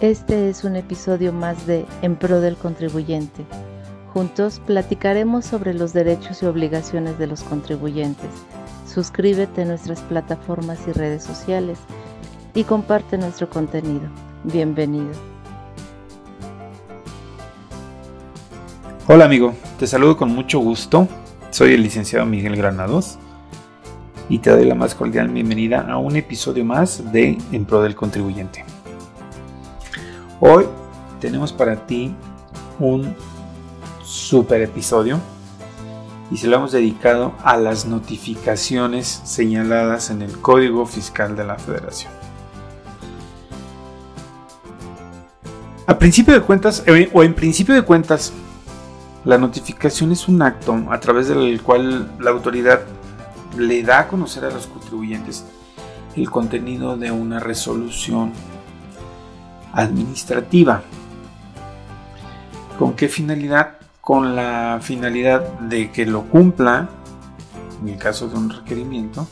Este es un episodio más de En Pro del Contribuyente. Juntos platicaremos sobre los derechos y obligaciones de los contribuyentes. Suscríbete a nuestras plataformas y redes sociales y comparte nuestro contenido. Bienvenido. Hola amigo, te saludo con mucho gusto. Soy el licenciado Miguel Granados y te doy la más cordial bienvenida a un episodio más de En Pro del Contribuyente. Hoy tenemos para ti un super episodio y se lo hemos dedicado a las notificaciones señaladas en el Código Fiscal de la Federación. A principio de cuentas, eh, o en principio de cuentas, la notificación es un acto a través del cual la autoridad le da a conocer a los contribuyentes el contenido de una resolución administrativa. ¿Con qué finalidad? Con la finalidad de que lo cumpla, en el caso de un requerimiento,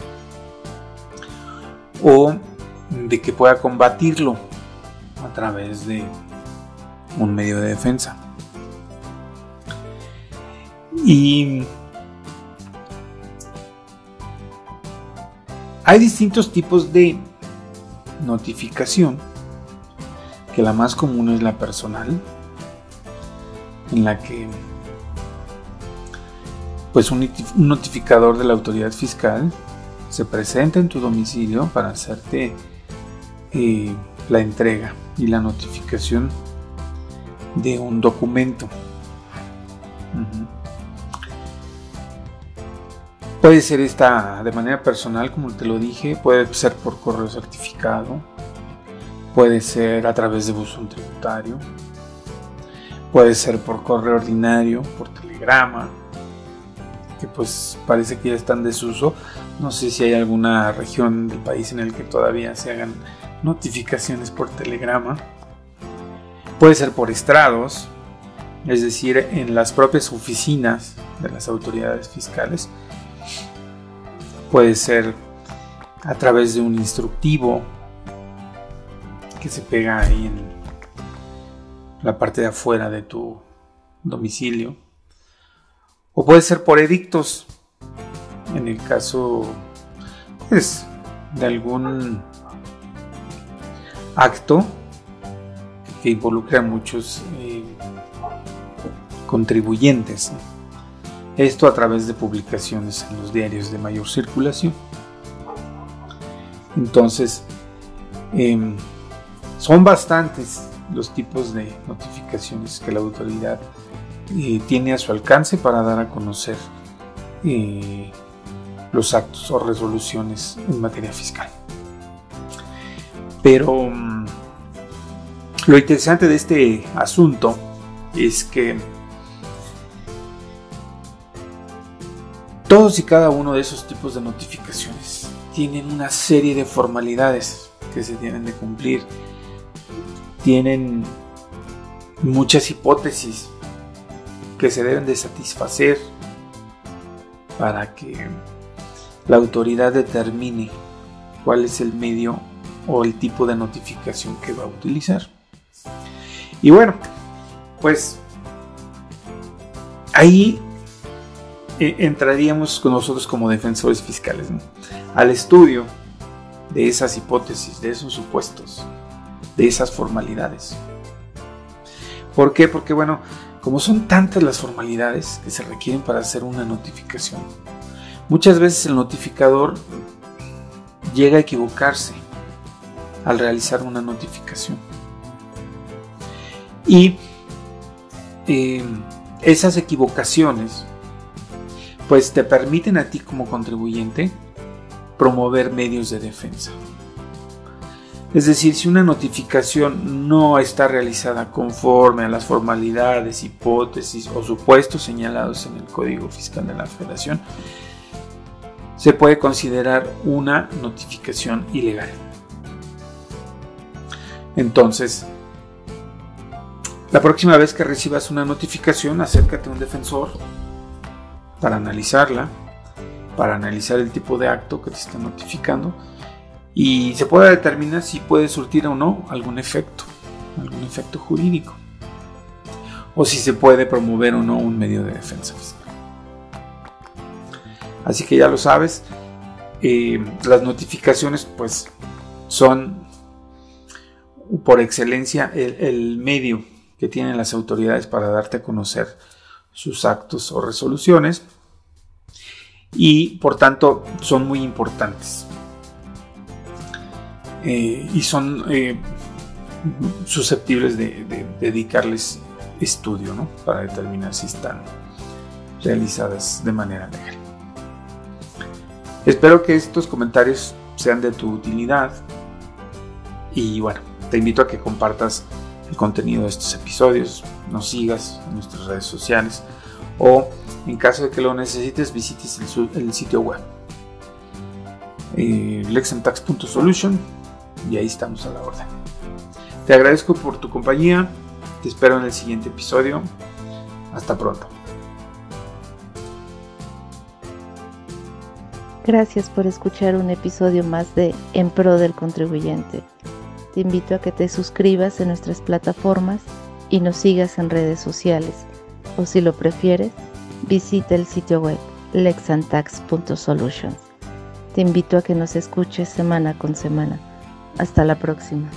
o de que pueda combatirlo a través de un medio de defensa. Y hay distintos tipos de notificación que la más común es la personal, en la que pues un notificador de la autoridad fiscal se presenta en tu domicilio para hacerte eh, la entrega y la notificación de un documento. Puede ser esta de manera personal, como te lo dije, puede ser por correo certificado, Puede ser a través de buzón tributario. Puede ser por correo ordinario, por telegrama, que pues parece que ya están en desuso. No sé si hay alguna región del país en el que todavía se hagan notificaciones por telegrama. Puede ser por estrados, es decir, en las propias oficinas de las autoridades fiscales. Puede ser a través de un instructivo que se pega ahí en la parte de afuera de tu domicilio. O puede ser por edictos, en el caso pues, de algún acto que involucre a muchos eh, contribuyentes. Esto a través de publicaciones en los diarios de mayor circulación. Entonces, eh, son bastantes los tipos de notificaciones que la autoridad eh, tiene a su alcance para dar a conocer eh, los actos o resoluciones en materia fiscal. Pero mm, lo interesante de este asunto es que todos y cada uno de esos tipos de notificaciones tienen una serie de formalidades que se tienen de cumplir tienen muchas hipótesis que se deben de satisfacer para que la autoridad determine cuál es el medio o el tipo de notificación que va a utilizar. Y bueno, pues ahí eh, entraríamos con nosotros como defensores fiscales al estudio de esas hipótesis, de esos supuestos de esas formalidades. ¿Por qué? Porque bueno, como son tantas las formalidades que se requieren para hacer una notificación, muchas veces el notificador llega a equivocarse al realizar una notificación. Y eh, esas equivocaciones pues te permiten a ti como contribuyente promover medios de defensa. Es decir, si una notificación no está realizada conforme a las formalidades, hipótesis o supuestos señalados en el Código Fiscal de la Federación, se puede considerar una notificación ilegal. Entonces, la próxima vez que recibas una notificación, acércate a un defensor para analizarla, para analizar el tipo de acto que te está notificando y se puede determinar si puede surtir o no algún efecto. algún efecto jurídico. O si se puede promover o no un medio de defensa fiscal. Así que ya lo sabes, eh, las notificaciones pues son por excelencia el, medio que tienen las autoridades para darte a conocer sus actos o resoluciones y por tanto son muy importantes eh, y son eh, susceptibles de, dedicarles estudio para determinar si están realizadas de manera legal. Espero que estos comentarios sean de tu utilidad y bueno, te invito a que compartas el contenido de estos episodios, nos sigas en nuestras redes sociales o en caso de que lo necesites visites el, sitio web eh, lexantax.solution y ahí estamos a la orden. Te agradezco por tu compañía, te espero en el siguiente episodio. Hasta pronto. Gracias por escuchar un episodio más de En Pro del Contribuyente. Te invito a que te suscribas en nuestras plataformas y nos sigas en redes sociales. O si lo prefieres, visita el sitio web lexantax.solutions. Te invito a que nos escuches semana con semana. Hasta la próxima.